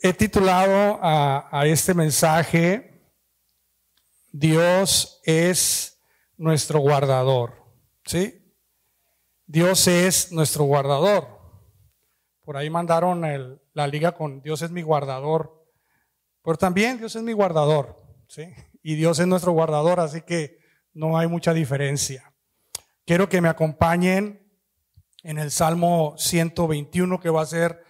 He titulado a, este mensaje, Dios es nuestro guardador. ¿Sí? Dios es nuestro guardador. Por ahí mandaron la liga con Dios es mi guardador. Pero también Dios es mi guardador. ¿sí? Y Dios es nuestro guardador, así que no hay mucha diferencia. Quiero que me acompañen en el Salmo 121, que va a ser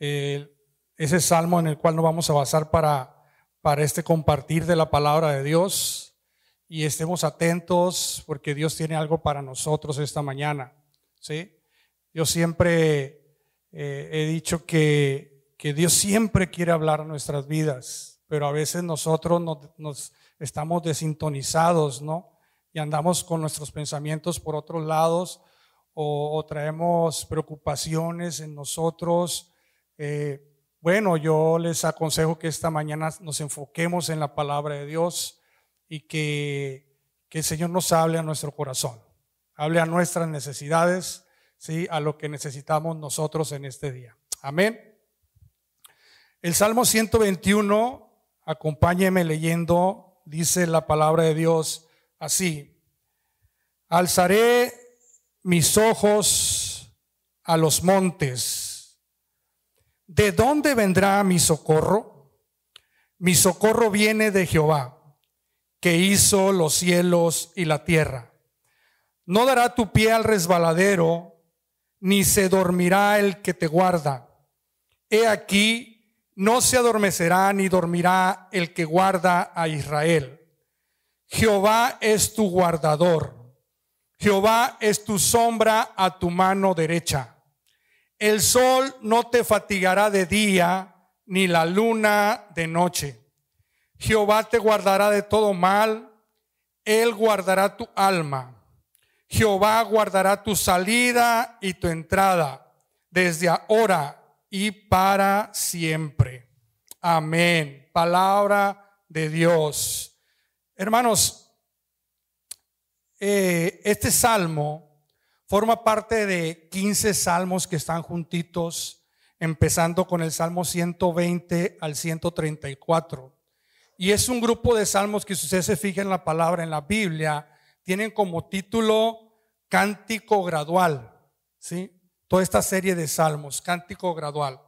el ese salmo en el cual nos vamos a basar para, para este compartir de la palabra de Dios y estemos atentos porque Dios tiene algo para nosotros esta mañana. ¿sí? Yo siempre eh, he dicho que, que, Dios siempre quiere hablar a nuestras vidas, pero a veces nosotros nos, estamos desintonizados, ¿no? Y andamos con nuestros pensamientos por otros lados o, traemos preocupaciones en nosotros. Eh, bueno, yo les aconsejo que esta mañana nos enfoquemos en la palabra de Dios y que, el Señor nos hable a nuestro corazón, hable a nuestras necesidades, ¿sí? a lo que necesitamos nosotros en este día. Amén. El Salmo 121, acompáñeme leyendo, dice la palabra de Dios así. Alzaré mis ojos a los montes ¿De dónde vendrá mi socorro? Mi socorro viene de Jehová, que hizo los cielos y la tierra. No dará tu pie al resbaladero, ni se dormirá el que te guarda. He aquí, no se adormecerá ni dormirá el que guarda a Israel. Jehová es tu guardador. Jehová es tu sombra a tu mano derecha. El sol no te fatigará de día, ni la luna de noche. Jehová te guardará de todo mal, Él guardará tu alma. Jehová guardará tu salida y tu entrada desde ahora y para siempre. Amén. Palabra de Dios. Hermanos, eh, este salmo Forma parte de 15 salmos que están juntitos, empezando con el Salmo 120 al 134. Y es un grupo de salmos que si usted se fija en la palabra en la Biblia, tienen como título Cántico Gradual. ¿sí? Toda esta serie de salmos, Cántico Gradual.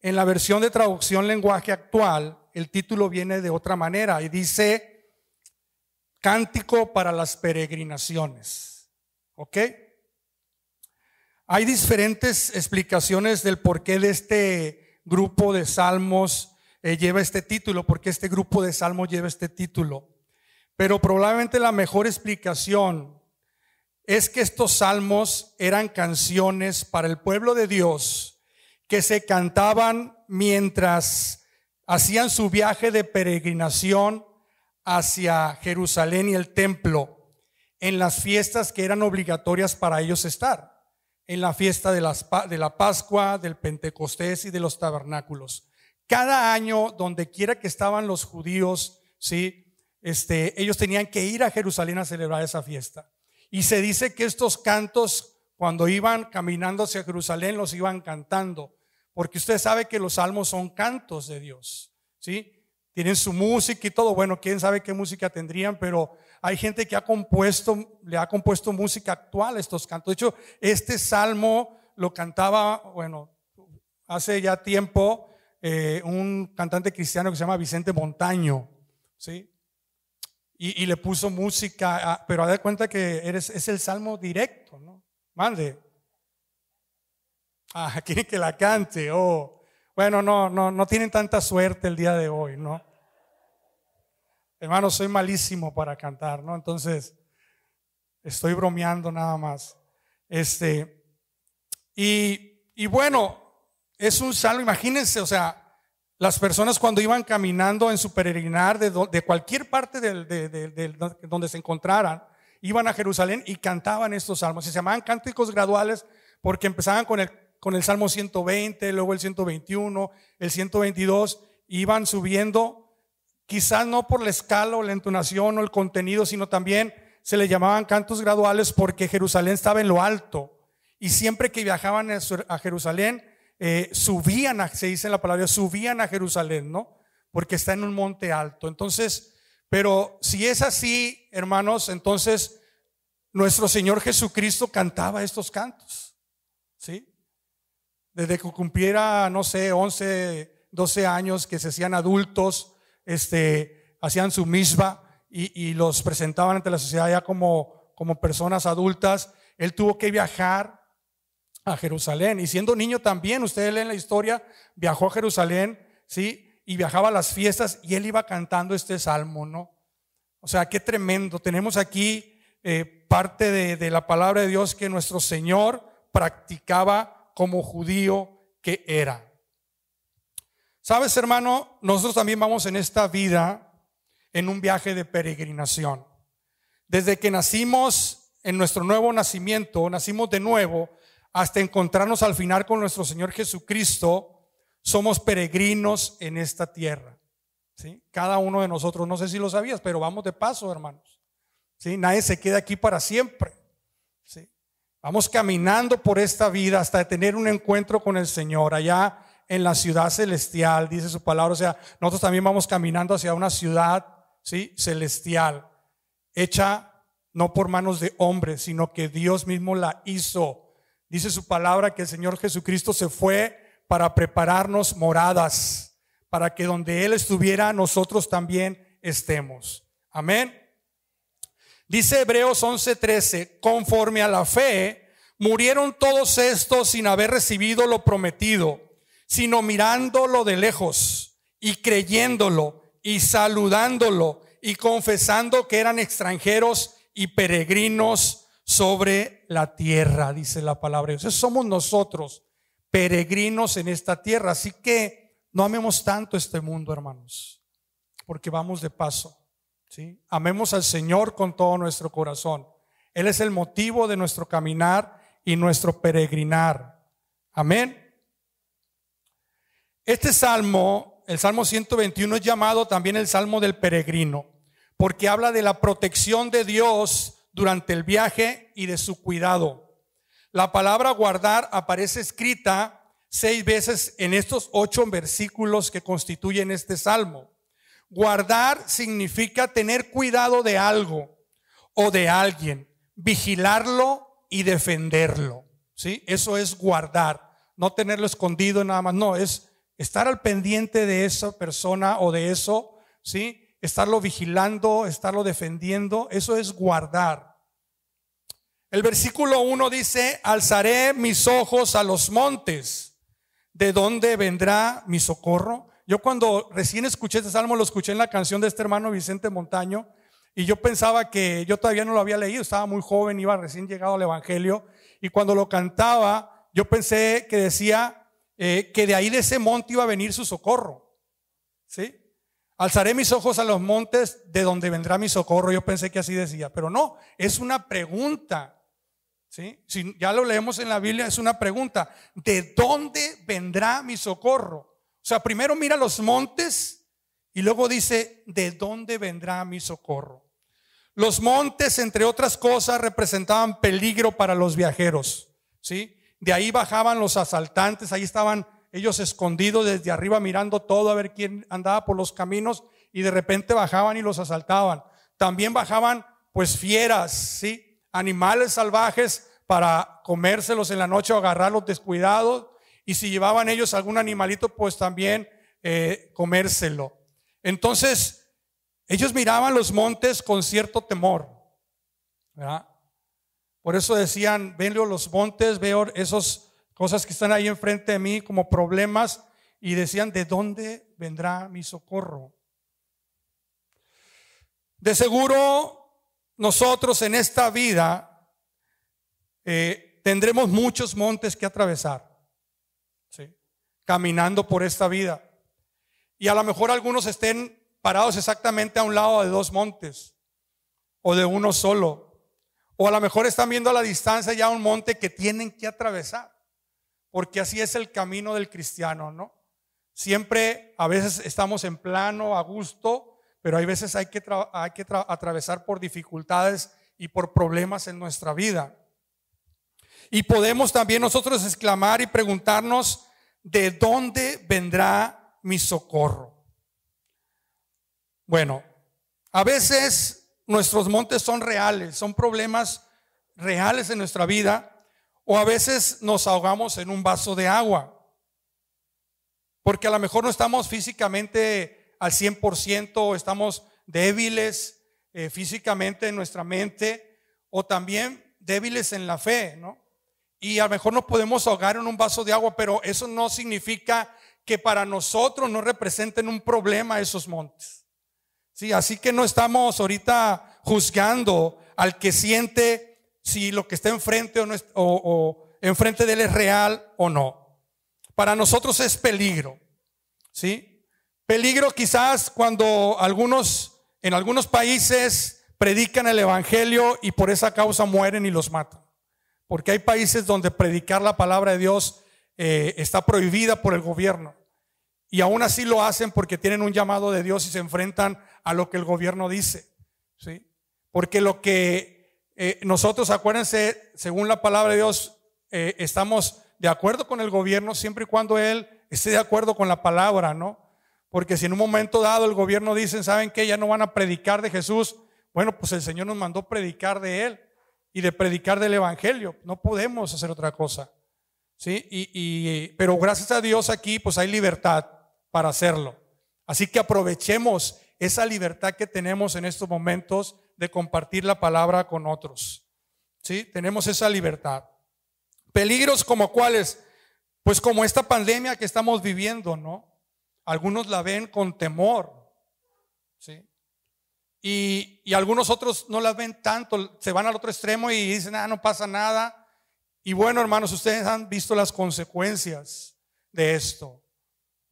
En la versión de traducción lenguaje actual, el título viene de otra manera y dice Cántico para las peregrinaciones. ¿Ok? Hay diferentes explicaciones del porqué de este grupo de salmos eh, lleva este título, porque este grupo de salmos lleva este título. Pero probablemente la mejor explicación es que estos salmos eran canciones para el pueblo de Dios que se cantaban mientras hacían su viaje de peregrinación hacia Jerusalén y el templo en las fiestas que eran obligatorias para ellos estar en la fiesta de, la Pascua, del Pentecostés y de los tabernáculos. Cada año, donde quiera que estaban los judíos, ¿sí? este, ellos tenían que ir a Jerusalén a celebrar esa fiesta. Y se dice que estos cantos, cuando iban caminando hacia Jerusalén, los iban cantando, porque usted sabe que los salmos son cantos de Dios, ¿sí? Tienen su música y todo, bueno, quién sabe qué música tendrían, pero hay gente que ha compuesto, le ha compuesto música actual a estos cantos. De hecho, este salmo lo cantaba, bueno, hace ya tiempo eh, un cantante cristiano que se llama Vicente Montaño, ¿sí? Y, le puso música, pero a dar cuenta que eres, es el salmo directo, ¿no? Mande. Ah, quieren que la cante, oh. Bueno, no, no, no tienen tanta suerte el día de hoy, ¿no? Hermano, soy malísimo para cantar, ¿no? Entonces, estoy bromeando nada más. Este, y, y bueno, es un salmo, imagínense, o sea, las personas cuando iban caminando en su peregrinar de, de cualquier parte del, de, de, donde se encontraran, iban a Jerusalén y cantaban estos salmos. Se llamaban cánticos graduales porque empezaban con el, con el Salmo 120, luego el 121, el 122, iban subiendo quizás no por la escala o la entonación o el contenido, sino también se le llamaban cantos graduales porque Jerusalén estaba en lo alto. Y siempre que viajaban a Jerusalén, eh, subían, a, se dice en la palabra, subían a Jerusalén, ¿no? Porque está en un monte alto. Entonces, pero si es así, hermanos, entonces nuestro Señor Jesucristo cantaba estos cantos, ¿sí? Desde que cumpliera, no sé, 11, 12 años, que se hacían adultos, este, hacían su misma y, y los presentaban ante la sociedad ya como, como personas adultas. Él tuvo que viajar a Jerusalén. Y siendo niño también, ustedes leen la historia, viajó a Jerusalén, ¿sí? Y viajaba a las fiestas y él iba cantando este salmo, ¿no? O sea, qué tremendo. Tenemos aquí eh, parte de, de la palabra de Dios que nuestro Señor practicaba como judío que era. Sabes, hermano, nosotros también vamos en esta vida en un viaje de peregrinación. Desde que nacimos en nuestro nuevo nacimiento, nacimos de nuevo, hasta encontrarnos al final con nuestro Señor Jesucristo, somos peregrinos en esta tierra. ¿sí? Cada uno de nosotros, no sé si lo sabías, pero vamos de paso, hermanos. ¿sí? Nadie se queda aquí para siempre. ¿sí? Vamos caminando por esta vida hasta tener un encuentro con el Señor allá en la ciudad celestial, dice su palabra. O sea, nosotros también vamos caminando hacia una ciudad ¿sí? celestial, hecha no por manos de hombres, sino que Dios mismo la hizo Dice su palabra que el Señor Jesucristo se fue para prepararnos moradas, para que donde Él estuviera, nosotros también estemos. Amén. Dice Hebreos 11:13, conforme a la fe, murieron todos estos sin haber recibido lo prometido, sino mirándolo de lejos y creyéndolo y saludándolo y confesando que eran extranjeros y peregrinos sobre la tierra, dice la palabra de somos nosotros, peregrinos en esta tierra. Así que no amemos tanto este mundo, hermanos, porque vamos de paso. ¿sí? Amemos al Señor con todo nuestro corazón. Él es el motivo de nuestro caminar y nuestro peregrinar. Amén. Este salmo, el Salmo 121, es llamado también el Salmo del peregrino, porque habla de la protección de Dios durante el viaje y de su cuidado. La palabra guardar aparece escrita seis veces en estos ocho versículos que constituyen este salmo. Guardar significa tener cuidado de algo o de alguien, vigilarlo y defenderlo. ¿sí? Eso es guardar, no tenerlo escondido nada más, no, es estar al pendiente de esa persona o de eso, ¿sí? estarlo vigilando, estarlo defendiendo, eso es guardar. El versículo 1 dice, alzaré mis ojos a los montes, ¿de dónde vendrá mi socorro? Yo cuando recién escuché este salmo, lo escuché en la canción de este hermano Vicente Montaño, y yo pensaba que yo todavía no lo había leído, estaba muy joven, iba recién llegado al Evangelio, y cuando lo cantaba, yo pensé que decía eh, que de ahí de ese monte iba a venir su socorro. ¿Sí? Alzaré mis ojos a los montes de donde vendrá mi socorro. Yo pensé que así decía, pero no, es una pregunta. ¿sí? Si ya lo leemos en la Biblia, es una pregunta. ¿De dónde vendrá mi socorro? O sea, primero mira los montes y luego dice, ¿de dónde vendrá mi socorro? Los montes, entre otras cosas, representaban peligro para los viajeros. ¿sí? De ahí bajaban los asaltantes, ahí estaban ellos escondidos desde arriba mirando todo a ver quién andaba por los caminos y de repente bajaban y los asaltaban. También bajaban pues fieras, ¿sí? Animales salvajes para comérselos en la noche o agarrarlos descuidados. Y si llevaban ellos algún animalito, pues también eh, comérselo. Entonces, ellos miraban los montes con cierto temor. Por eso decían, ven los montes, veo esos cosas que están ahí enfrente de mí como problemas y decían, ¿de dónde vendrá mi socorro? De seguro nosotros en esta vida eh, tendremos muchos montes que atravesar, ¿sí? caminando por esta vida. Y a lo mejor algunos estén parados exactamente a un lado de dos montes o de uno solo. O a lo mejor están viendo a la distancia ya un monte que tienen que atravesar porque así es el camino del cristiano, ¿no? Siempre, a veces estamos en plano, a gusto, pero hay veces hay que, hay que atravesar por dificultades y por problemas en nuestra vida. Y podemos también nosotros exclamar y preguntarnos, ¿de dónde vendrá mi socorro? Bueno, a veces nuestros montes son reales, son problemas reales en nuestra vida, o a veces nos ahogamos en un vaso de agua, porque a lo mejor no estamos físicamente al 100%, estamos débiles eh, físicamente en nuestra mente, o también débiles en la fe, ¿no? Y a lo mejor nos podemos ahogar en un vaso de agua, pero eso no significa que para nosotros no representen un problema esos montes. Sí, así que no estamos ahorita juzgando al que siente si lo que está enfrente o, no o, enfrente de él es real o no. Para nosotros es peligro. ¿Sí? Peligro quizás cuando algunos, en algunos países predican el evangelio y por esa causa mueren y los matan. Porque hay países donde predicar la palabra de Dios eh, está prohibida por el gobierno. Y aún así lo hacen porque tienen un llamado de Dios y se enfrentan a lo que el gobierno dice. ¿sí? Porque lo que eh, nosotros, acuérdense, según la palabra de Dios, eh, estamos de acuerdo con el gobierno siempre y cuando él esté de acuerdo con la palabra, ¿no? Porque si en un momento dado el gobierno dice, ¿saben qué? Ya no van a predicar de Jesús. Bueno, pues el Señor nos mandó predicar de Él y de predicar del Evangelio. No podemos hacer otra cosa. ¿Sí? Y, y, pero gracias a Dios aquí, pues hay libertad para hacerlo. Así que aprovechemos esa libertad que tenemos en estos momentos de compartir la palabra con otros. ¿Sí? Tenemos esa libertad. Peligros como cuáles? Pues como esta pandemia que estamos viviendo, ¿no? Algunos la ven con temor, ¿sí? Y, y, algunos otros no la ven tanto, se van al otro extremo y dicen, ah, no pasa nada. Y bueno, hermanos, ustedes han visto las consecuencias de esto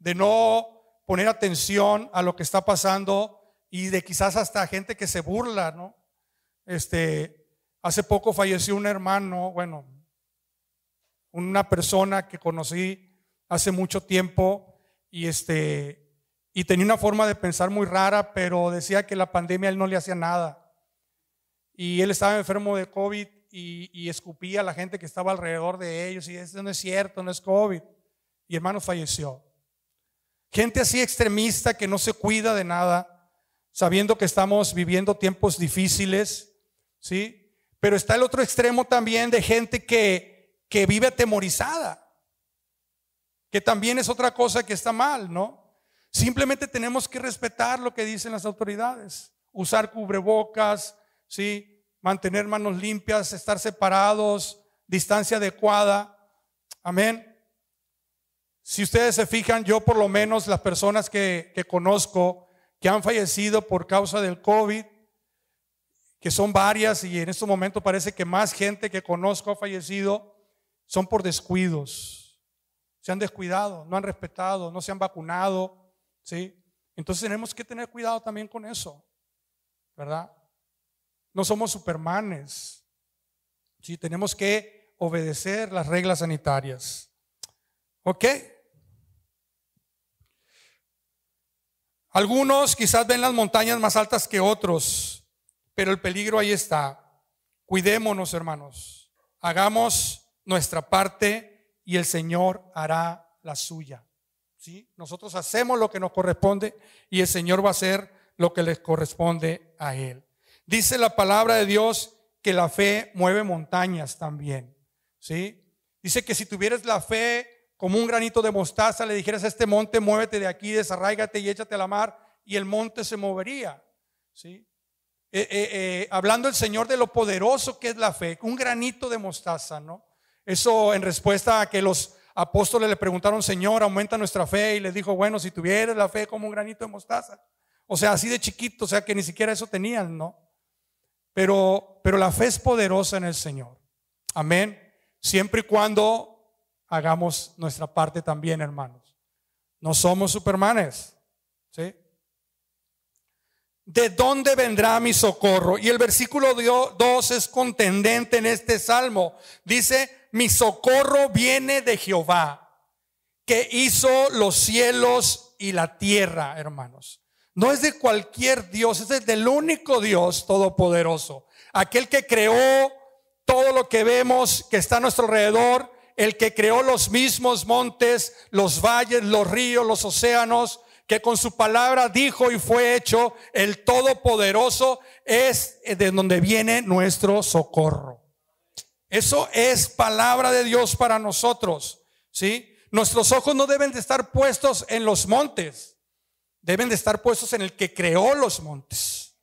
de no poner atención a lo que está pasando y de quizás hasta gente que se burla, ¿no? Este, hace poco falleció un hermano, bueno, una persona que conocí hace mucho tiempo y este y tenía una forma de pensar muy rara, pero decía que la pandemia él no le hacía nada. Y él estaba enfermo de COVID y, y escupía a la gente que estaba alrededor de ellos y eso no es cierto, no es COVID. Y hermano falleció. Gente así extremista que no se cuida de nada, sabiendo que estamos viviendo tiempos difíciles, ¿sí? Pero está el otro extremo también de gente que, que vive atemorizada, que también es otra cosa que está mal, ¿no? Simplemente tenemos que respetar lo que dicen las autoridades, usar cubrebocas, ¿sí? Mantener manos limpias, estar separados, distancia adecuada. Amén. Si ustedes se fijan, yo por lo menos las personas que, conozco que han fallecido por causa del COVID, que son varias y en este momento parece que más gente que conozco ha fallecido, son por descuidos. Se han descuidado, no han respetado, no se han vacunado, ¿sí? Entonces tenemos que tener cuidado también con eso, ¿verdad? No somos supermanes, ¿sí? Tenemos que obedecer las reglas sanitarias. ¿Ok? Algunos quizás ven las montañas más altas que otros, pero el peligro ahí está. Cuidémonos, hermanos. Hagamos nuestra parte y el Señor hará la suya. ¿Sí? Nosotros hacemos lo que nos corresponde y el Señor va a hacer lo que les corresponde a Él. Dice la palabra de Dios que la fe mueve montañas también. ¿Sí? Dice que si tuvieras la fe como un granito de mostaza, le dijeras a este monte, muévete de aquí, desarráigate y échate a la mar, y el monte se movería. ¿sí? Eh, eh, eh, hablando el Señor de lo poderoso que es la fe, un granito de mostaza, ¿no? Eso en respuesta a que los apóstoles le preguntaron, Señor, aumenta nuestra fe, y le dijo, bueno, si tuvieras la fe como un granito de mostaza. O sea, así de chiquito, o sea que ni siquiera eso tenían, ¿no? Pero, pero la fe es poderosa en el Señor. Amén. Siempre y cuando hagamos nuestra parte también, hermanos. No somos supermanes. ¿sí? ¿De dónde vendrá mi socorro? Y el versículo 2 es contendente en este salmo. Dice, mi socorro viene de Jehová, que hizo los cielos y la tierra, hermanos. No es de cualquier Dios, es del único Dios todopoderoso. Aquel que creó todo lo que vemos que está a nuestro alrededor el que creó los mismos montes, los valles, los ríos, los océanos, que con su palabra dijo y fue hecho, el Todopoderoso es de donde viene nuestro socorro. Eso es palabra de Dios para nosotros, ¿sí? Nuestros ojos no deben de estar puestos en los montes, deben de estar puestos en el que creó los montes.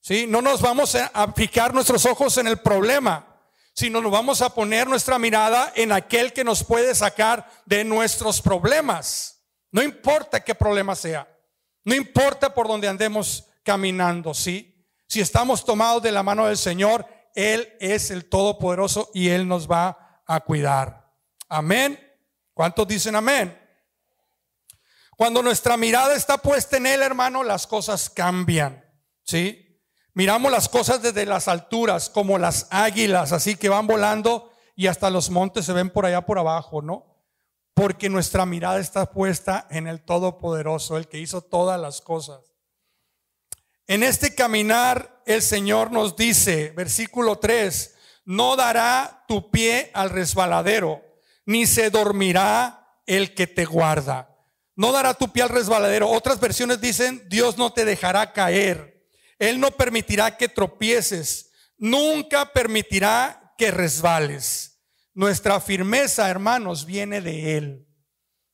¿Sí? No nos vamos a fijar nuestros ojos en el problema, sino nos vamos a poner nuestra mirada en aquel que nos puede sacar de nuestros problemas. No importa qué problema sea. No importa por dónde andemos caminando, ¿sí? Si estamos tomados de la mano del Señor, Él es el Todopoderoso y Él nos va a cuidar. Amén. ¿Cuántos dicen amén? Cuando nuestra mirada está puesta en Él, hermano, las cosas cambian, ¿sí? Miramos las cosas desde las alturas, como las águilas, así que van volando y hasta los montes se ven por allá por abajo, ¿no? porque nuestra mirada está puesta en el Todopoderoso, el que hizo todas las cosas. En este caminar el Señor nos dice, versículo 3, no dará tu pie al resbaladero, ni se dormirá el que te guarda. No dará tu pie al resbaladero. Otras versiones dicen, Dios no te dejará caer. Él no permitirá que tropieces. Nunca permitirá que resbales. Nuestra firmeza, hermanos, viene de Él,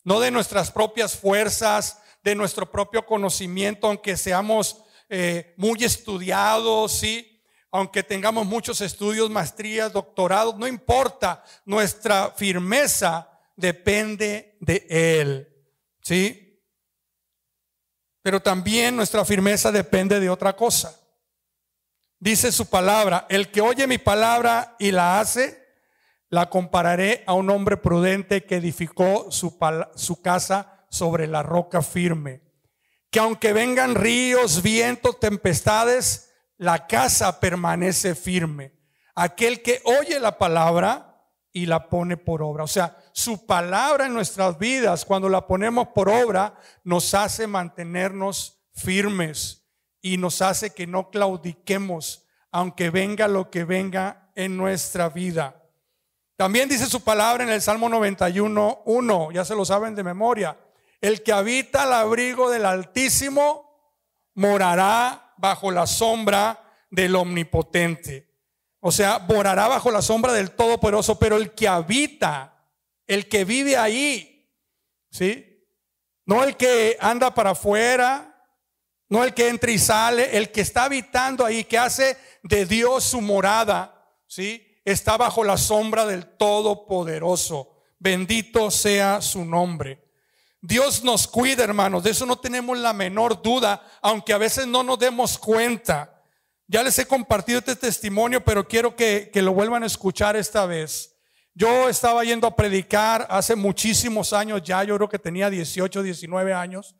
no de nuestras propias fuerzas, de nuestro propio conocimiento, aunque seamos eh, muy estudiados, ¿sí? aunque tengamos muchos estudios, maestrías, doctorados, no importa, nuestra firmeza depende de Él, ¿sí? Pero también nuestra firmeza depende de otra cosa. Dice su palabra, el que oye mi palabra y la hace, la compararé a un hombre prudente que edificó su, casa sobre la roca firme. Que aunque vengan ríos, vientos, tempestades, la casa permanece firme. Aquel que oye la palabra y la pone por obra. O sea, su palabra en nuestras vidas, cuando la ponemos por obra, nos hace mantenernos firmes y nos hace que no claudiquemos, aunque venga lo que venga en nuestra vida. También dice su palabra en el Salmo 91, 1, ya se lo saben de memoria. El que habita al abrigo del Altísimo morará bajo la sombra del Omnipotente. O sea, morará bajo la sombra del Todopoderoso, pero el que habita, el que vive ahí, ¿sí? No el que anda para afuera, no el que entra y sale, el que está habitando ahí, que hace de Dios su morada, ¿sí? está bajo la sombra del Todopoderoso. Bendito sea su nombre. Dios nos cuida, hermanos. De eso no tenemos la menor duda, aunque a veces no nos demos cuenta. Ya les he compartido este testimonio, pero quiero que, que lo vuelvan a escuchar esta vez. Yo estaba yendo a predicar hace muchísimos años ya, yo creo que tenía 18, 19 años,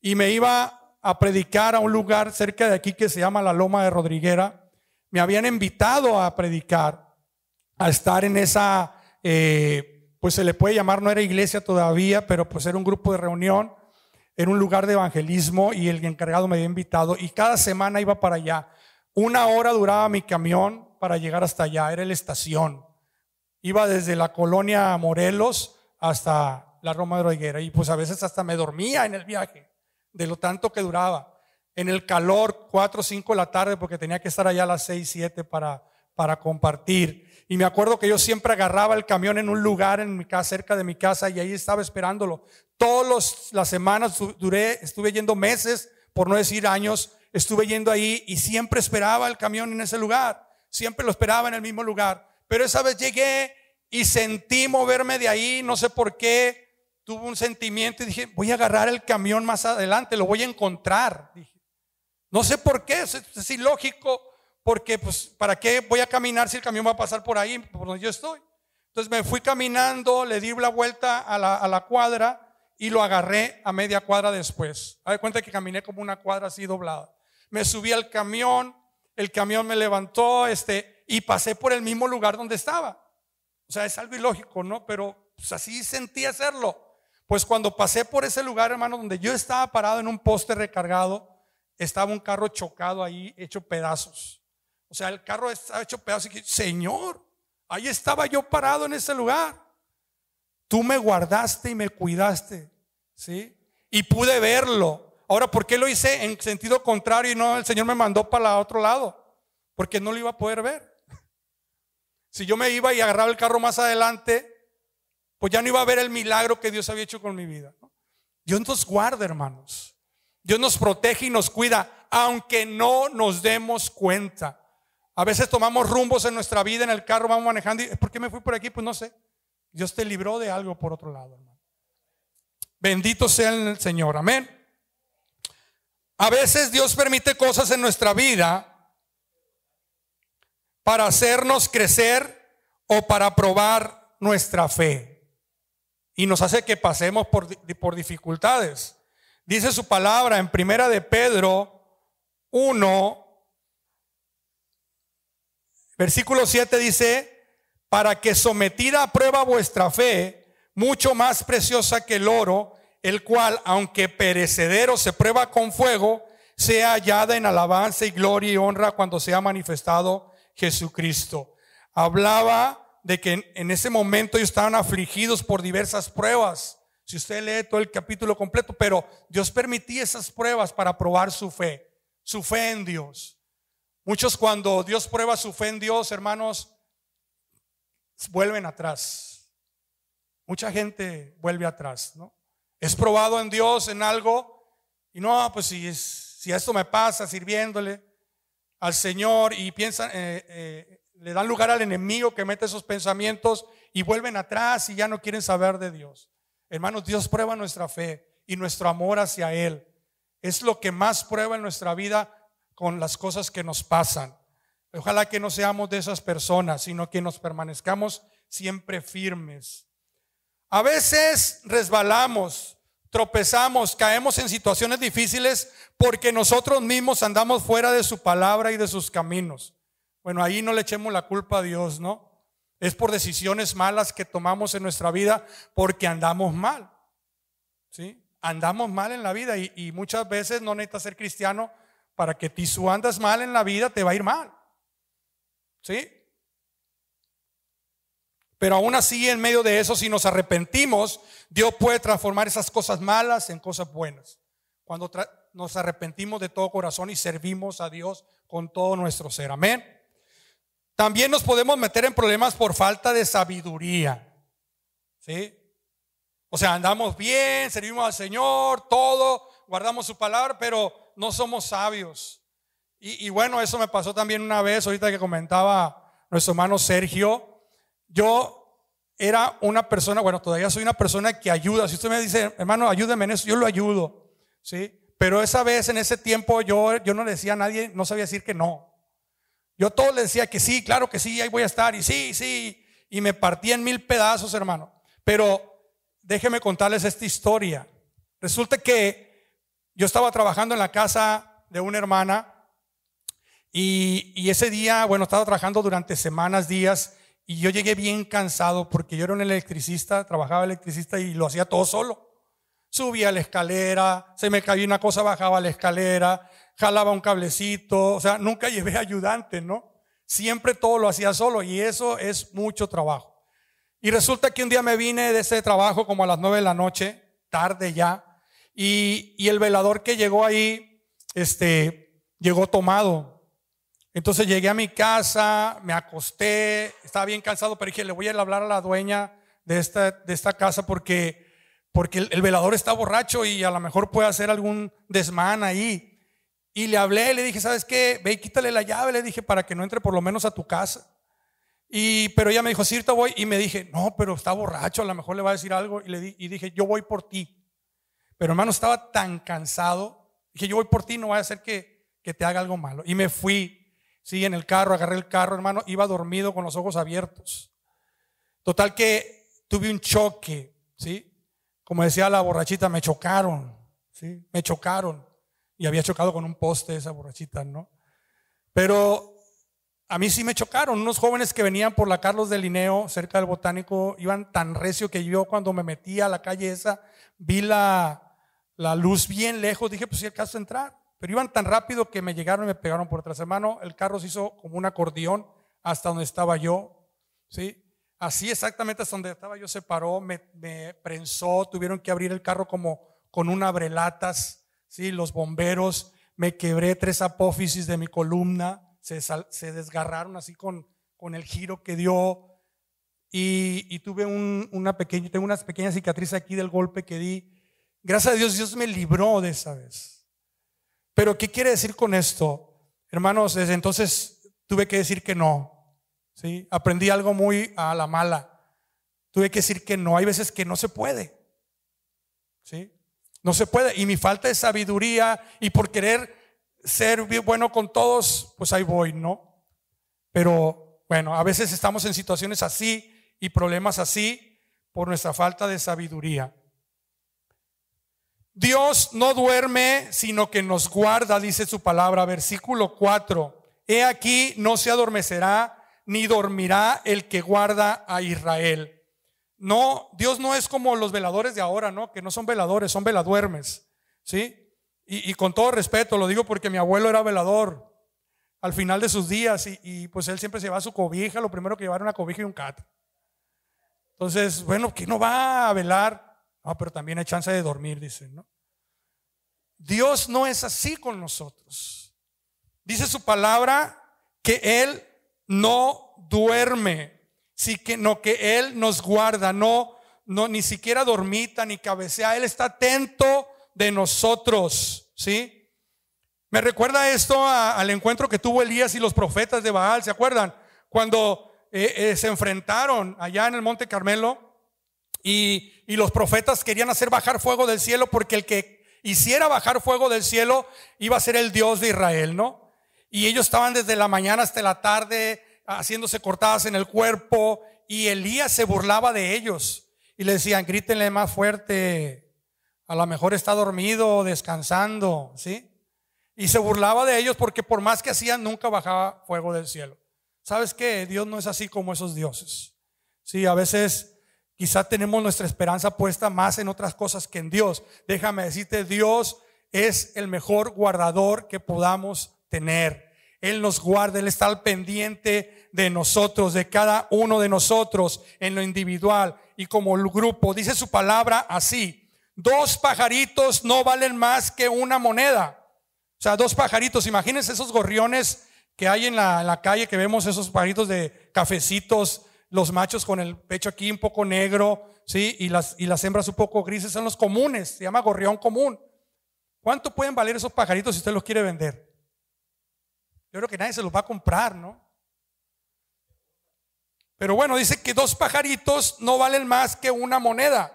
y me iba a predicar a un lugar cerca de aquí que se llama la Loma de Rodriguera. Me habían invitado a predicar a estar en esa, eh, pues se le puede llamar, no era iglesia todavía, pero pues era un grupo de reunión, era un lugar de evangelismo y el encargado me había invitado y cada semana iba para allá. Una hora duraba mi camión para llegar hasta allá, era la estación. Iba desde la colonia Morelos hasta la Roma de Roiguera y pues a veces hasta me dormía en el viaje, de lo tanto que duraba. En el calor, 4 o 5 de la tarde, porque tenía que estar allá a las 6, 7 para, para compartir. Y me acuerdo que yo siempre agarraba el camión en un lugar en mi casa, cerca de mi casa, y ahí estaba esperándolo. Todas las semanas duré, estuve yendo meses, por no decir años, estuve yendo ahí y siempre esperaba el camión en ese lugar. Siempre lo esperaba en el mismo lugar. Pero esa vez llegué y sentí moverme de ahí, no sé por qué. Tuve un sentimiento y dije, voy a agarrar el camión más adelante, lo voy a encontrar. No sé por qué, es, es ilógico porque pues, ¿para qué voy a caminar si el camión va a pasar por ahí, por donde yo estoy? Entonces me fui caminando, le di la vuelta a la, cuadra y lo agarré a media cuadra después. A cuenta que caminé como una cuadra así doblada. Me subí al camión, el camión me levantó, este, y pasé por el mismo lugar donde estaba. O sea, es algo ilógico, ¿no? Pero pues, así sentí hacerlo. Pues cuando pasé por ese lugar, hermano, donde yo estaba parado en un poste recargado, estaba un carro chocado ahí, hecho pedazos. O sea, el carro está hecho pedazos y Señor, ahí estaba yo parado en ese lugar. Tú me guardaste y me cuidaste, ¿sí? Y pude verlo. Ahora, ¿por qué lo hice en sentido contrario y no el Señor me mandó para el otro lado? Porque no lo iba a poder ver. Si yo me iba y agarraba el carro más adelante, pues ya no iba a ver el milagro que Dios había hecho con mi vida. Dios nos guarda, hermanos. Dios nos protege y nos cuida, aunque no nos demos cuenta. A veces tomamos rumbos en nuestra vida, en el carro vamos manejando y ¿por qué me fui por aquí? Pues no sé. Dios te libró de algo por otro lado, hermano. Bendito sea el Señor, amén. A veces Dios permite cosas en nuestra vida para hacernos crecer o para probar nuestra fe. Y nos hace que pasemos por, por dificultades. Dice su palabra en primera de Pedro 1, Versículo 7 dice, para que sometida a prueba vuestra fe, mucho más preciosa que el oro, el cual, aunque perecedero se prueba con fuego, sea hallada en alabanza y gloria y honra cuando sea manifestado Jesucristo. Hablaba de que en ese momento ellos estaban afligidos por diversas pruebas. Si usted lee todo el capítulo completo, pero Dios permitía esas pruebas para probar su fe, su fe en Dios. Muchos cuando Dios prueba su fe en Dios, hermanos, vuelven atrás. Mucha gente vuelve atrás, ¿no? Es probado en Dios en algo y no, pues si, si esto me pasa sirviéndole al Señor y piensan, eh, eh, le dan lugar al enemigo que mete esos pensamientos y vuelven atrás y ya no quieren saber de Dios. Hermanos, Dios prueba nuestra fe y nuestro amor hacia Él. Es lo que más prueba en nuestra vida con las cosas que nos pasan. Ojalá que no seamos de esas personas, sino que nos permanezcamos siempre firmes. A veces resbalamos, tropezamos, caemos en situaciones difíciles porque nosotros mismos andamos fuera de su palabra y de sus caminos. Bueno, ahí no le echemos la culpa a Dios, ¿no? Es por decisiones malas que tomamos en nuestra vida porque andamos mal. ¿Sí? Andamos mal en la vida y, muchas veces no necesitas ser cristiano para que si andas mal en la vida, te va a ir mal. ¿Sí? Pero aún así, en medio de eso, si nos arrepentimos, Dios puede transformar esas cosas malas en cosas buenas. Cuando nos arrepentimos de todo corazón y servimos a Dios con todo nuestro ser. Amén. También nos podemos meter en problemas por falta de sabiduría. ¿Sí? O sea, andamos bien, servimos al Señor, todo, guardamos su palabra, pero no somos sabios. Y, bueno, eso me pasó también una vez, ahorita que comentaba nuestro hermano Sergio. Yo era una persona, bueno, todavía soy una persona que ayuda. Si usted me dice, hermano, ayúdeme en eso, yo lo ayudo. ¿sí? Pero esa vez, en ese tiempo, yo, yo no le decía a nadie, no sabía decir que no. Yo todo le decía que sí, claro que sí, ahí voy a estar, y sí, sí, y me partí en mil pedazos, hermano. Pero déjeme contarles esta historia. Resulta que yo estaba trabajando en la casa de una hermana y, ese día, bueno, estaba trabajando durante semanas, días, y yo llegué bien cansado porque yo era un electricista, trabajaba electricista y lo hacía todo solo. Subía la escalera, se me caía una cosa, bajaba la escalera, jalaba un cablecito, o sea, nunca llevé ayudante, ¿no? Siempre todo lo hacía solo y eso es mucho trabajo. Y resulta que un día me vine de ese trabajo como a las nueve de la noche, tarde ya, y, el velador que llegó ahí, este, llegó tomado. Entonces llegué a mi casa, me acosté, estaba bien cansado, pero dije, le voy a hablar a la dueña de esta, de esta casa porque, porque el, velador está borracho y a lo mejor puede hacer algún desmán ahí. Y le hablé, le dije, ¿sabes qué? Ve y quítale la llave, le dije, para que no entre por lo menos a tu casa. Y, pero ella me dijo, sí, te voy. Y me dije, no, pero está borracho, a lo mejor le va a decir algo. Y, le y dije, yo voy por ti. Pero hermano, estaba tan cansado. Dije, yo voy por ti, no voy a hacer que, que te haga algo malo. Y me fui, sí, en el carro, agarré el carro, hermano, iba dormido con los ojos abiertos. Total que tuve un choque, ¿sí? Como decía la borrachita, me chocaron, ¿sí? Me chocaron. Y había chocado con un poste esa borrachita, ¿no? Pero a mí sí me chocaron. Unos jóvenes que venían por la Carlos de Lineo, cerca del Botánico, iban tan recio que yo cuando me metí a la calle esa, vi la, la luz bien lejos, dije, pues si acaso entrar. Pero iban tan rápido que me llegaron y me pegaron por atrás. Hermano, el carro se hizo como un acordeón hasta donde estaba yo. ¿sí? así exactamente hasta donde estaba yo se paró, me, prensó, tuvieron que abrir el carro como con un abrelatas, ¿sí? los bomberos, me quebré tres apófisis de mi columna, se, desgarraron así con, con el giro que dio y, tuve una pequeña, tengo una pequeña cicatriz aquí del golpe que di. Gracias a Dios, Dios me libró de esa vez. Pero ¿qué quiere decir con esto? Hermanos, desde entonces tuve que decir que no. ¿sí? Aprendí algo muy a la mala. Tuve que decir que no. Hay veces que no se puede. ¿sí? No se puede. Y mi falta de sabiduría y por querer ser bueno con todos, pues ahí voy, ¿no? Pero bueno, a veces estamos en situaciones así y problemas así por nuestra falta de sabiduría. Dios no duerme, sino que nos guarda, dice su palabra, versículo 4. He aquí, no se adormecerá, ni dormirá el que guarda a Israel. No, Dios no es como los veladores de ahora, ¿no? Que no son veladores, son veladuermes, ¿sí? Y, con todo respeto, lo digo porque mi abuelo era velador al final de sus días y, pues él siempre se llevaba su cobija, lo primero que llevaba era una cobija y un cat. Entonces, bueno, que no va a velar? No, pero también hay chance de dormir, dicen, ¿no? Dios no es así con nosotros. Dice su palabra que Él no duerme, sino que Él nos guarda, no, no, ni siquiera dormita ni cabecea, Él está atento de nosotros, ¿sí? Me recuerda esto al encuentro que tuvo Elías y los profetas de Baal, ¿se acuerdan? Cuando eh, eh, se enfrentaron allá en el Monte Carmelo y, los profetas querían hacer bajar fuego del cielo porque el que hiciera bajar fuego del cielo iba a ser el Dios de Israel, ¿no? Y ellos estaban desde la mañana hasta la tarde haciéndose cortadas en el cuerpo y Elías se burlaba de ellos y le decían, grítenle más fuerte, a lo mejor está dormido, descansando, ¿sí? Y se burlaba de ellos porque por más que hacían, nunca bajaba fuego del cielo. ¿Sabes qué? Dios no es así como esos dioses. Sí, a veces quizá tenemos nuestra esperanza puesta más en otras cosas que en Dios. Déjame decirte, Dios es el mejor guardador que podamos tener. Él nos guarda, Él está al pendiente de nosotros, de cada uno de nosotros, en lo individual y como grupo. Dice su palabra así, dos pajaritos no valen más que una moneda. O sea, dos pajaritos, imagínense esos gorriones que hay en la, calle, que vemos esos pajaritos de cafecitos, los machos con el pecho aquí un poco negro, ¿sí? Y las, y las hembras un poco grises son los comunes, se llama gorrión común. ¿Cuánto pueden valer esos pajaritos si usted los quiere vender? Yo creo que nadie se los va a comprar, ¿no? Pero bueno, dice que dos pajaritos no valen más que una moneda.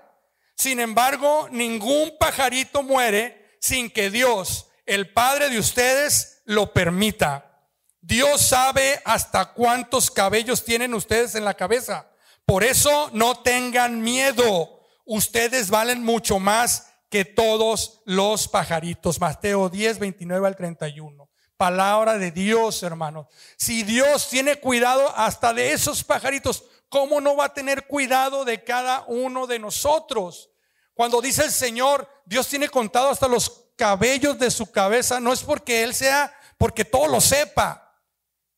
Sin embargo, ningún pajarito muere sin que Dios, el Padre de ustedes, lo permita. Dios sabe hasta cuántos cabellos tienen ustedes en la cabeza. Por eso no tengan miedo. Ustedes valen mucho más que todos los pajaritos. Mateo 10, 29 al 31. Palabra de Dios, hermanos. Si Dios tiene cuidado hasta de esos pajaritos, ¿cómo no va a tener cuidado de cada uno de nosotros? Cuando dice el Señor, Dios tiene contado hasta los cabellos de su cabeza, no es porque Él sea, porque todo lo sepa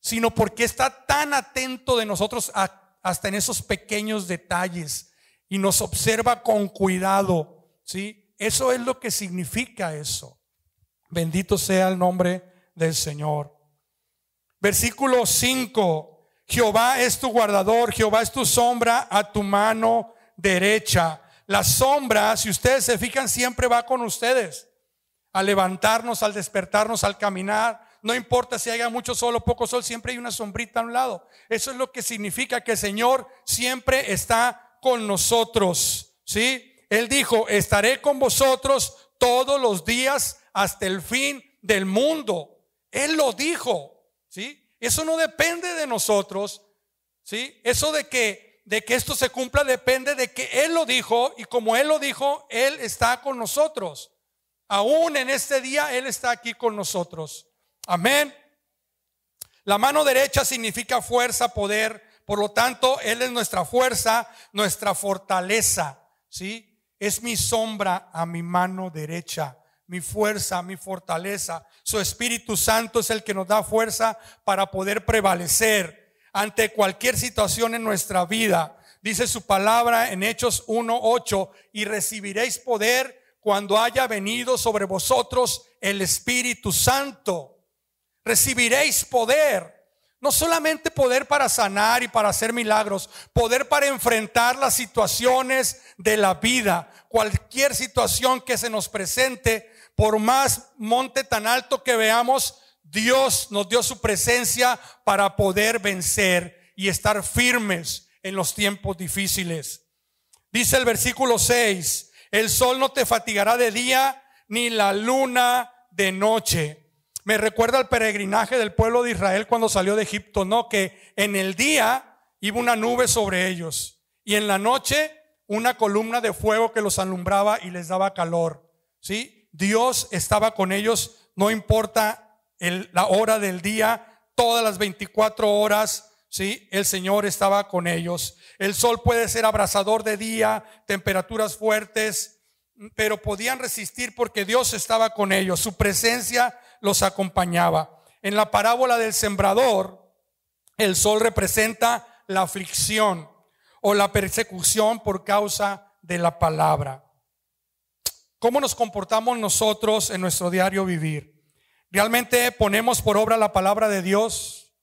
sino porque está tan atento de nosotros hasta en esos pequeños detalles y nos observa con cuidado, ¿sí? Eso es lo que significa eso. Bendito sea el nombre del Señor. Versículo 5. Jehová es tu guardador, Jehová es tu sombra a tu mano derecha. La sombra, si ustedes se fijan, siempre va con ustedes. Al levantarnos, al despertarnos, al caminar, no importa si haya mucho sol o poco sol, siempre hay una sombrita a un lado. Eso es lo que significa que el Señor siempre está con nosotros. ¿Sí? Él dijo, estaré con vosotros todos los días hasta el fin del mundo. Él lo dijo. ¿Sí? Eso no depende de nosotros. ¿Sí? Eso de que de que esto se cumpla depende de que Él lo dijo y como Él lo dijo, Él está con nosotros. Aún en este día Él está aquí con nosotros. Amén. La mano derecha significa fuerza, poder. Por lo tanto, Él es nuestra fuerza, nuestra fortaleza. ¿Sí? Es mi sombra a mi mano derecha, mi fuerza, mi fortaleza. Su Espíritu Santo es el que nos da fuerza para poder prevalecer. ante cualquier situación en nuestra vida. Dice su palabra en Hechos 1.8, y recibiréis poder cuando haya venido sobre vosotros el Espíritu Santo. Recibiréis poder. No solamente poder para sanar y para hacer milagros, poder para enfrentar las situaciones de la vida, cualquier situación que se nos presente, por más monte tan alto que veamos, Dios nos dio su presencia para poder vencer y estar firmes en los tiempos difíciles. Dice el versículo 6, el sol no te fatigará de día, ni la luna de noche. Me recuerda al peregrinaje del pueblo de Israel cuando salió de Egipto, ¿no? Que en el día iba una nube sobre ellos y en la noche una columna de fuego que los alumbraba y les daba calor, ¿sí? Dios estaba con ellos, no importa la hora del día, todas las 24 horas, ¿sí? El Señor estaba con ellos. El sol puede ser abrasador de día, temperaturas fuertes, pero podían resistir porque Dios estaba con ellos. Su presencia los acompañaba. En la parábola del sembrador, el sol representa la aflicción o la persecución por causa de la palabra. ¿Cómo nos comportamos nosotros en nuestro diario vivir? ¿Realmente ponemos por obra la palabra de Dios?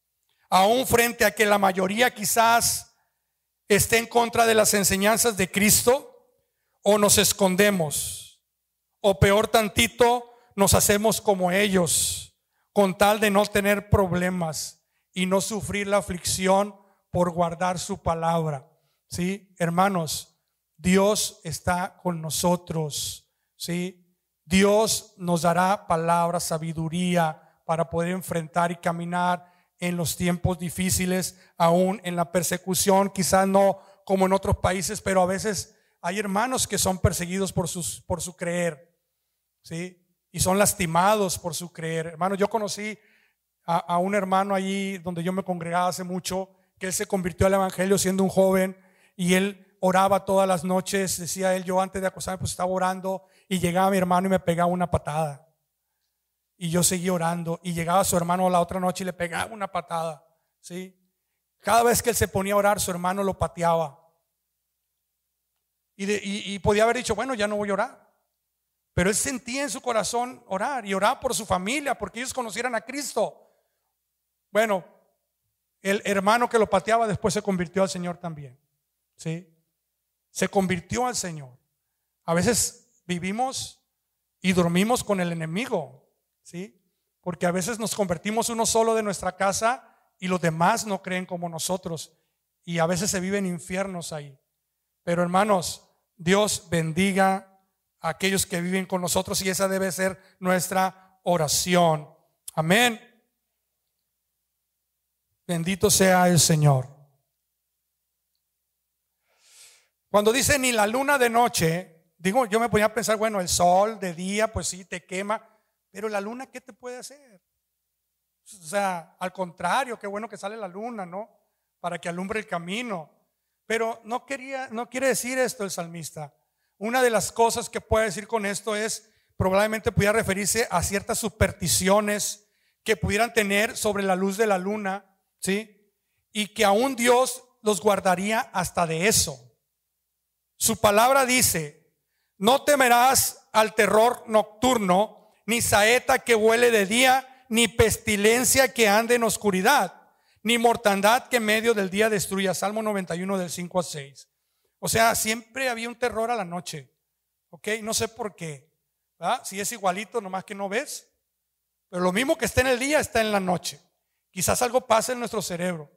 Aún frente a que la mayoría quizás esté en contra de las enseñanzas de Cristo, o nos escondemos, o peor tantito, nos hacemos como ellos con tal de no tener problemas y no sufrir la aflicción por guardar su palabra. ¿Sí? Hermanos, Dios está con nosotros. ¿Sí? Dios nos dará palabra, sabiduría para poder enfrentar y caminar en los tiempos difíciles, aún en la persecución, quizás no como en otros países, pero a veces hay hermanos que son perseguidos por, sus, por su creer. ¿Sí? Y son lastimados por su creer. Hermano, yo conocí a, un hermano allí donde yo me congregaba hace mucho, que él se convirtió al Evangelio siendo un joven y él oraba todas las noches, decía él, yo antes de acostarme pues estaba orando y llegaba mi hermano y me pegaba una patada. Y yo seguía orando y llegaba su hermano la otra noche y le pegaba una patada. ¿sí? Cada vez que él se ponía a orar, su hermano lo pateaba. Y, y podía haber dicho, bueno, ya no voy a orar. Pero él sentía en su corazón orar y orar por su familia, porque ellos conocieran a Cristo. Bueno, el hermano que lo pateaba después se convirtió al Señor también. ¿Sí? Se convirtió al Señor. A veces vivimos y dormimos con el enemigo. ¿Sí? Porque a veces nos convertimos uno solo de nuestra casa y los demás no creen como nosotros. Y a veces se viven infiernos ahí. Pero hermanos, Dios bendiga aquellos que viven con nosotros y esa debe ser nuestra oración. Amén. Bendito sea el Señor. Cuando dice ni la luna de noche, digo, yo me ponía a pensar, bueno, el sol de día, pues sí, te quema, pero la luna, ¿qué te puede hacer? O sea, al contrario, qué bueno que sale la luna, ¿no? Para que alumbre el camino. Pero no quería, no quiere decir esto el salmista. Una de las cosas que puede decir con esto es, probablemente pudiera referirse a ciertas supersticiones que pudieran tener sobre la luz de la luna, ¿sí? Y que aún Dios los guardaría hasta de eso. Su palabra dice, no temerás al terror nocturno, ni saeta que huele de día, ni pestilencia que ande en oscuridad, ni mortandad que en medio del día destruya. Salmo 91 del 5 a 6. O sea, siempre había un terror a la noche. ¿Ok? No sé por qué. Si es igualito, nomás que no ves. Pero lo mismo que está en el día está en la noche. Quizás algo pase en nuestro cerebro.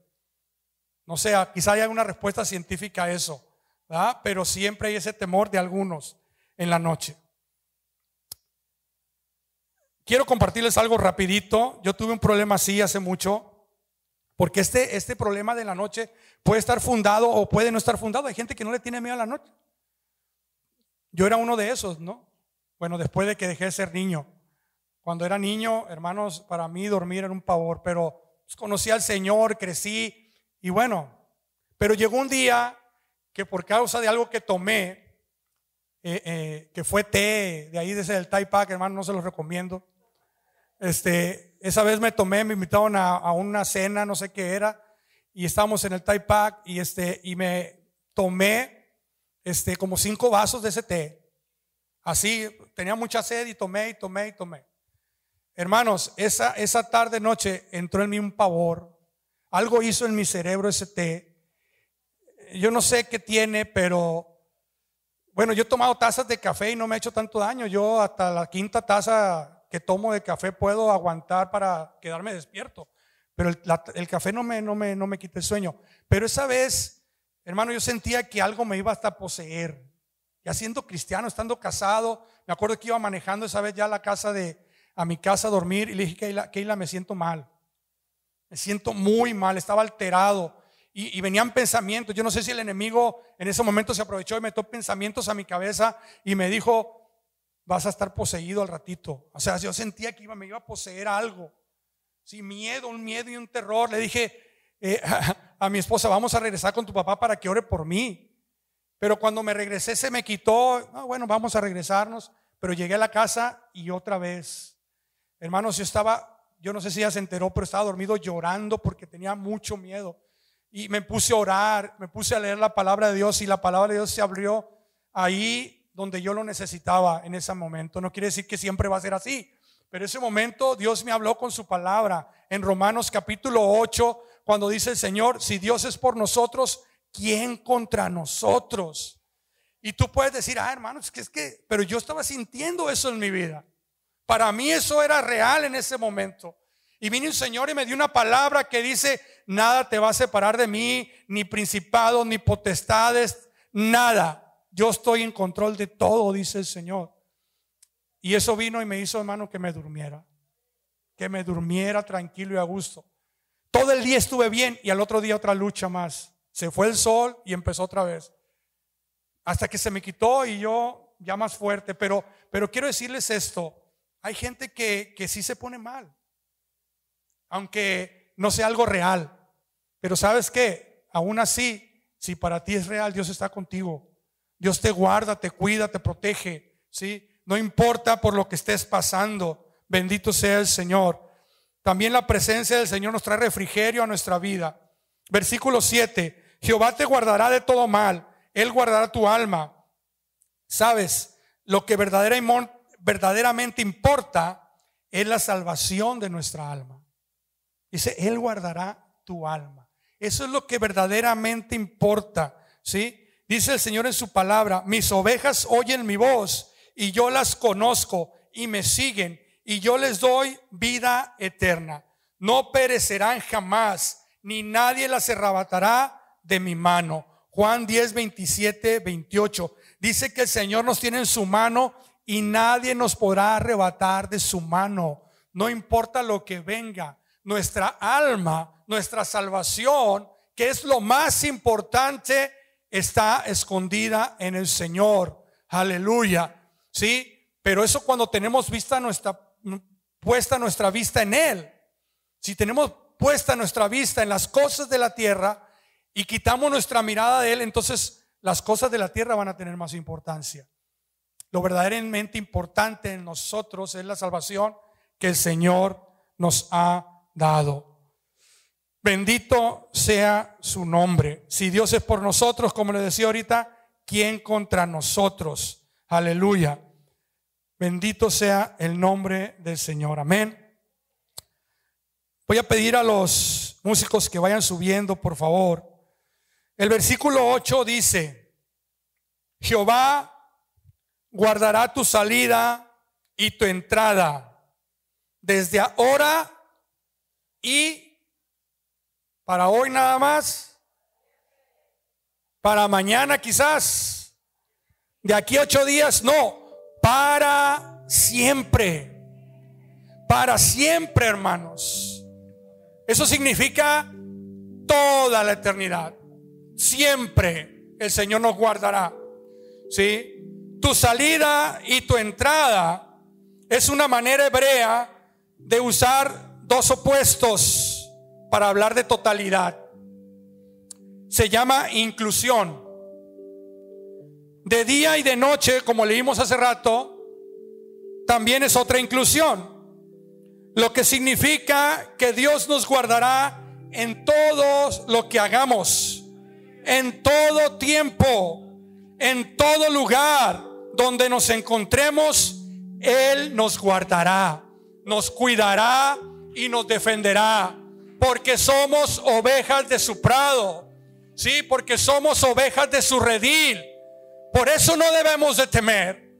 No sé, quizás haya una respuesta científica a eso. Pero siempre hay ese temor de algunos en la noche. Quiero compartirles algo rapidito. Yo tuve un problema así hace mucho. Porque este, este problema de la noche puede estar fundado o puede no estar fundado. Hay gente que no le tiene miedo a la noche. Yo era uno de esos, ¿no? Bueno, después de que dejé de ser niño. Cuando era niño, hermanos, para mí dormir era un pavor, pero pues, conocí al Señor, crecí y bueno, pero llegó un día que por causa de algo que tomé, eh, eh, que fue té, de ahí desde el Thai Pack, hermano, no se los recomiendo. Este, esa vez me tomé, me invitaron a, una cena, no sé qué era, y estábamos en el Thai Pack y, este, y me tomé este, como cinco vasos de ese té. Así, tenía mucha sed y tomé y tomé y tomé. Hermanos, esa, esa tarde, noche, entró en mí un pavor. Algo hizo en mi cerebro ese té. Yo no sé qué tiene, pero bueno, yo he tomado tazas de café y no me ha hecho tanto daño. Yo hasta la quinta taza que tomo de café puedo aguantar para quedarme despierto. Pero el, café no me, no, me, no me quita el sueño. Pero esa vez, hermano, yo sentía que algo me iba hasta poseer. Ya siendo cristiano, estando casado, me acuerdo que iba manejando esa vez ya a la casa de, a mi casa a dormir y le dije, Keila, Keila, me siento mal. Me siento muy mal, estaba alterado. Y, y, venían pensamientos. Yo no sé si el enemigo en ese momento se aprovechó y metió pensamientos a mi cabeza y me dijo, vas a estar poseído al ratito. O sea, yo sentía que iba, me iba a poseer algo. Sí, miedo, un miedo y un terror. Le dije eh, a, mi esposa, vamos a regresar con tu papá para que ore por mí. Pero cuando me regresé se me quitó. bueno, vamos a regresarnos. Pero llegué a la casa y otra vez. Hermanos, yo estaba, yo no sé si ya se enteró, pero estaba dormido llorando porque tenía mucho miedo. Y me puse a orar, me puse a leer la palabra de Dios y la palabra de Dios se abrió ahí donde yo lo necesitaba en ese momento. No quiere decir que siempre va a ser así, pero ese momento Dios me habló con su palabra en Romanos capítulo 8, cuando dice el Señor, si Dios es por nosotros, ¿quién contra nosotros? Y tú puedes decir, ah, hermanos, que es que, pero yo estaba sintiendo eso en mi vida. Para mí eso era real en ese momento. Y vino un Señor y me dio una palabra que dice, nada te va a separar de mí, ni principados, ni potestades, nada. Yo estoy en control de todo, dice el Señor. Y eso vino y me hizo, hermano, que me durmiera. Que me durmiera tranquilo y a gusto. Todo el día estuve bien y al otro día otra lucha más. Se fue el sol y empezó otra vez. Hasta que se me quitó y yo ya más fuerte. Pero, pero quiero decirles esto. Hay gente que, que sí se pone mal. Aunque no sea algo real. Pero sabes qué, aún así, si para ti es real, Dios está contigo. Dios te guarda, te cuida, te protege. ¿sí? No importa por lo que estés pasando. Bendito sea el Señor. También la presencia del Señor nos trae refrigerio a nuestra vida. Versículo 7. Jehová te guardará de todo mal. Él guardará tu alma. Sabes, lo que verdaderamente importa es la salvación de nuestra alma. Dice, Él guardará tu alma. Eso es lo que verdaderamente importa. ¿Sí? Dice el Señor en su palabra, mis ovejas oyen mi voz y yo las conozco y me siguen y yo les doy vida eterna. No perecerán jamás, ni nadie las arrebatará de mi mano. Juan 10, 27, 28. Dice que el Señor nos tiene en su mano y nadie nos podrá arrebatar de su mano. No importa lo que venga nuestra alma, nuestra salvación, que es lo más importante, está escondida en el Señor. Aleluya. ¿Sí? Pero eso cuando tenemos vista nuestra puesta nuestra vista en él. Si tenemos puesta nuestra vista en las cosas de la tierra y quitamos nuestra mirada de él, entonces las cosas de la tierra van a tener más importancia. Lo verdaderamente importante en nosotros es la salvación que el Señor nos ha dado. Bendito sea su nombre. Si Dios es por nosotros, como le decía ahorita, ¿quién contra nosotros? Aleluya. Bendito sea el nombre del Señor. Amén. Voy a pedir a los músicos que vayan subiendo, por favor. El versículo 8 dice, Jehová guardará tu salida y tu entrada desde ahora y para hoy nada más, para mañana quizás, de aquí a ocho días, no, para siempre, para siempre hermanos. Eso significa toda la eternidad. Siempre el Señor nos guardará. ¿Sí? Tu salida y tu entrada es una manera hebrea de usar dos opuestos para hablar de totalidad. Se llama inclusión. De día y de noche, como leímos hace rato, también es otra inclusión. Lo que significa que Dios nos guardará en todo lo que hagamos, en todo tiempo, en todo lugar donde nos encontremos, Él nos guardará, nos cuidará y nos defenderá, porque somos ovejas de su prado, sí, porque somos ovejas de su redil. Por eso no debemos de temer.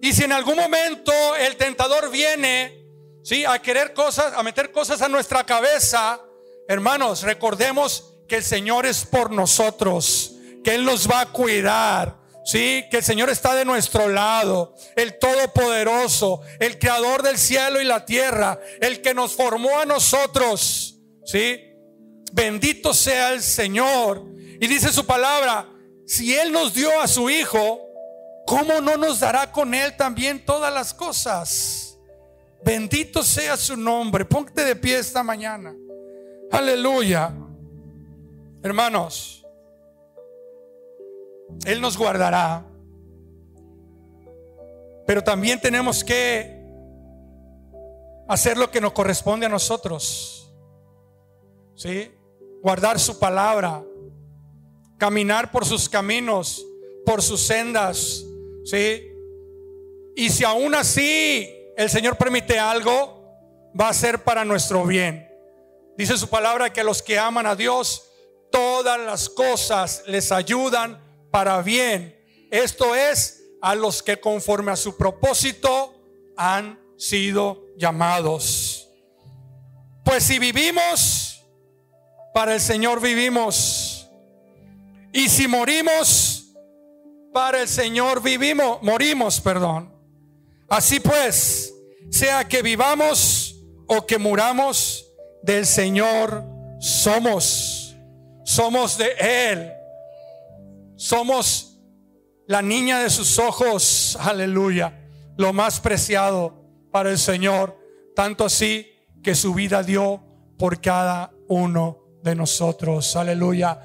Y si en algún momento el tentador viene, sí, a querer cosas, a meter cosas a nuestra cabeza, hermanos, recordemos que el Señor es por nosotros, que Él nos va a cuidar, Sí, que el Señor está de nuestro lado, el Todopoderoso, el Creador del cielo y la tierra, el que nos formó a nosotros. Sí, bendito sea el Señor. Y dice su palabra, si Él nos dio a su Hijo, ¿cómo no nos dará con Él también todas las cosas? Bendito sea su nombre. Ponte de pie esta mañana. Aleluya. Hermanos. Él nos guardará. Pero también tenemos que hacer lo que nos corresponde a nosotros. ¿Sí? Guardar su palabra, caminar por sus caminos, por sus sendas, ¿sí? Y si aún así el Señor permite algo, va a ser para nuestro bien. Dice su palabra que los que aman a Dios, todas las cosas les ayudan para bien. Esto es a los que conforme a su propósito han sido llamados. Pues si vivimos, para el Señor vivimos. Y si morimos, para el Señor vivimos, morimos, perdón. Así pues, sea que vivamos o que muramos, del Señor somos. Somos de Él somos la niña de sus ojos, aleluya, lo más preciado para el Señor, tanto así que su vida dio por cada uno de nosotros, aleluya.